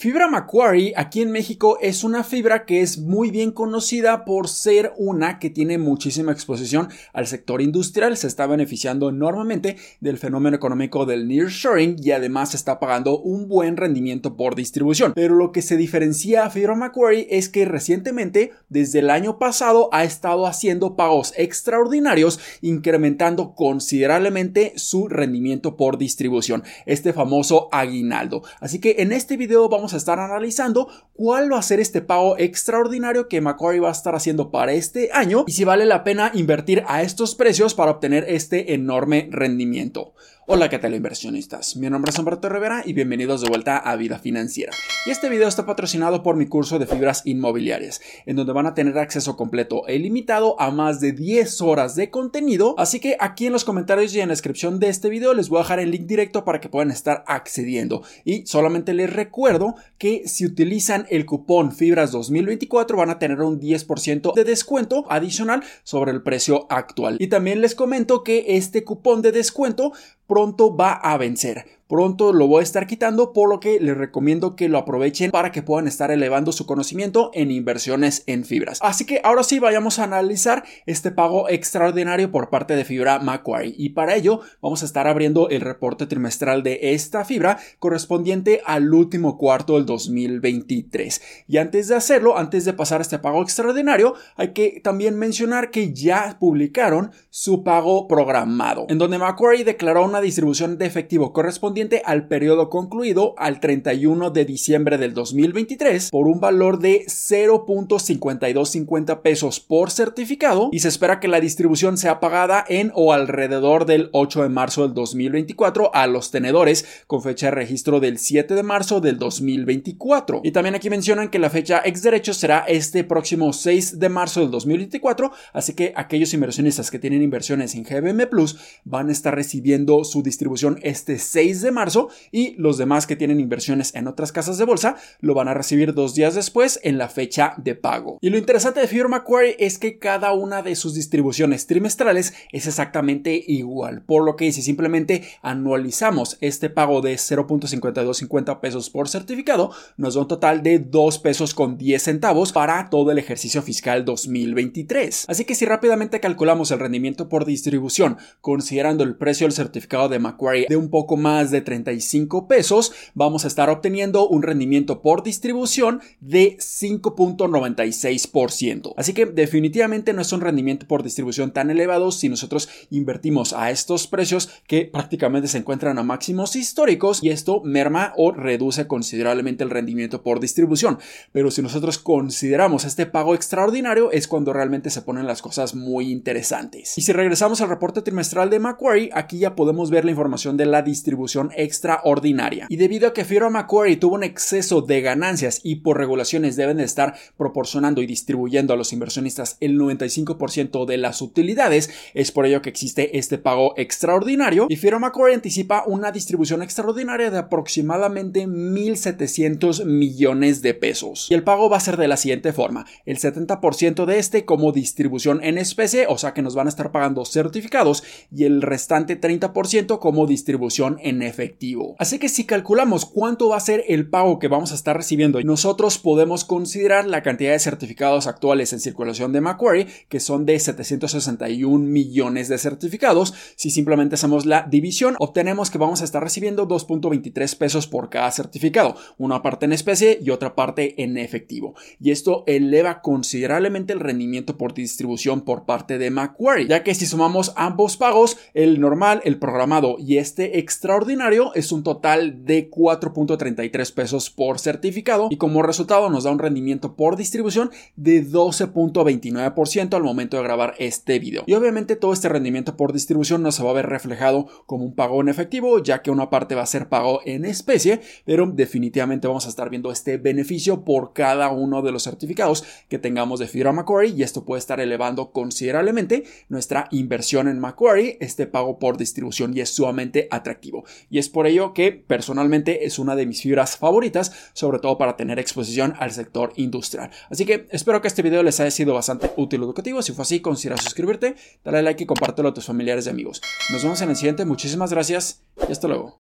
Fibra Macquarie aquí en México es una fibra que es muy bien conocida por ser una que tiene muchísima exposición al sector industrial, se está beneficiando enormemente del fenómeno económico del nearshoring y además está pagando un buen rendimiento por distribución. Pero lo que se diferencia a Fibra Macquarie es que recientemente, desde el año pasado, ha estado haciendo pagos extraordinarios, incrementando considerablemente su rendimiento por distribución, este famoso aguinaldo. Así que en este video vamos a estar analizando cuál va a ser este pago extraordinario que Macquarie va a estar haciendo para este año y si vale la pena invertir a estos precios para obtener este enorme rendimiento. Hola, ¿qué tal inversionistas? Mi nombre es Humberto Rivera y bienvenidos de vuelta a Vida Financiera. Y este video está patrocinado por mi curso de fibras inmobiliarias, en donde van a tener acceso completo e ilimitado a más de 10 horas de contenido, así que aquí en los comentarios y en la descripción de este video les voy a dejar el link directo para que puedan estar accediendo. Y solamente les recuerdo que si utilizan el cupón Fibras 2024 van a tener un 10% de descuento adicional sobre el precio actual. Y también les comento que este cupón de descuento pronto va a vencer pronto lo voy a estar quitando, por lo que les recomiendo que lo aprovechen para que puedan estar elevando su conocimiento en inversiones en fibras. Así que ahora sí vayamos a analizar este pago extraordinario por parte de Fibra Macquarie y para ello vamos a estar abriendo el reporte trimestral de esta fibra correspondiente al último cuarto del 2023. Y antes de hacerlo, antes de pasar este pago extraordinario, hay que también mencionar que ya publicaron su pago programado, en donde Macquarie declaró una distribución de efectivo correspondiente al periodo concluido al 31 de diciembre del 2023 por un valor de 0.5250 pesos por certificado y se espera que la distribución sea pagada en o alrededor del 8 de marzo del 2024 a los tenedores con fecha de registro del 7 de marzo del 2024. Y también aquí mencionan que la fecha ex derecho será este próximo 6 de marzo del 2024, así que aquellos inversionistas que tienen inversiones en GBM Plus van a estar recibiendo su distribución este 6 de marzo y los demás que tienen inversiones en otras casas de bolsa lo van a recibir dos días después en la fecha de pago. Y lo interesante de Fibra Macquarie es que cada una de sus distribuciones trimestrales es exactamente igual, por lo que si simplemente anualizamos este pago de 0.5250 pesos por certificado, nos da un total de 2 pesos con 10 centavos para todo el ejercicio fiscal 2023. Así que si rápidamente calculamos el rendimiento por distribución, considerando el precio del certificado de Macquarie de un poco más de 35 pesos, vamos a estar obteniendo un rendimiento por distribución de 5.96%. Así que definitivamente no es un rendimiento por distribución tan elevado si nosotros invertimos a estos precios que prácticamente se encuentran a máximos históricos y esto merma o reduce considerablemente el rendimiento por distribución. Pero si nosotros consideramos este pago extraordinario es cuando realmente se ponen las cosas muy interesantes. Y si regresamos al reporte trimestral de Macquarie, aquí ya podemos ver la información de la distribución extraordinaria. Y debido a que Fibra Macquarie tuvo un exceso de ganancias y por regulaciones deben de estar proporcionando y distribuyendo a los inversionistas el 95% de las utilidades, es por ello que existe este pago extraordinario y Fibra Macquarie anticipa una distribución extraordinaria de aproximadamente 1.700 millones de pesos. Y el pago va a ser de la siguiente forma, el 70% de este como distribución en especie, o sea que nos van a estar pagando certificados y el restante 30% como distribución en efectivo Así que si calculamos cuánto va a ser el pago que vamos a estar recibiendo, nosotros podemos considerar la cantidad de certificados actuales en circulación de Macquarie, que son de 761 millones de certificados. Si simplemente hacemos la división, obtenemos que vamos a estar recibiendo 2.23 pesos por cada certificado, una parte en especie y otra parte en efectivo. Y esto eleva considerablemente el rendimiento por distribución por parte de Macquarie, ya que si sumamos ambos pagos, el normal, el programado y este extraordinario, es un total de 4.33 pesos por certificado y como resultado nos da un rendimiento por distribución de 12.29% al momento de grabar este video. Y obviamente todo este rendimiento por distribución no se va a ver reflejado como un pago en efectivo, ya que una parte va a ser pago en especie, pero definitivamente vamos a estar viendo este beneficio por cada uno de los certificados que tengamos de Fibra Macquarie y esto puede estar elevando considerablemente nuestra inversión en Macquarie, este pago por distribución y es sumamente atractivo. Y es por ello que personalmente es una de mis fibras favoritas, sobre todo para tener exposición al sector industrial. Así que espero que este video les haya sido bastante útil y educativo. Si fue así, considera suscribirte, dale like y compártelo a tus familiares y amigos. Nos vemos en el siguiente. Muchísimas gracias y hasta luego.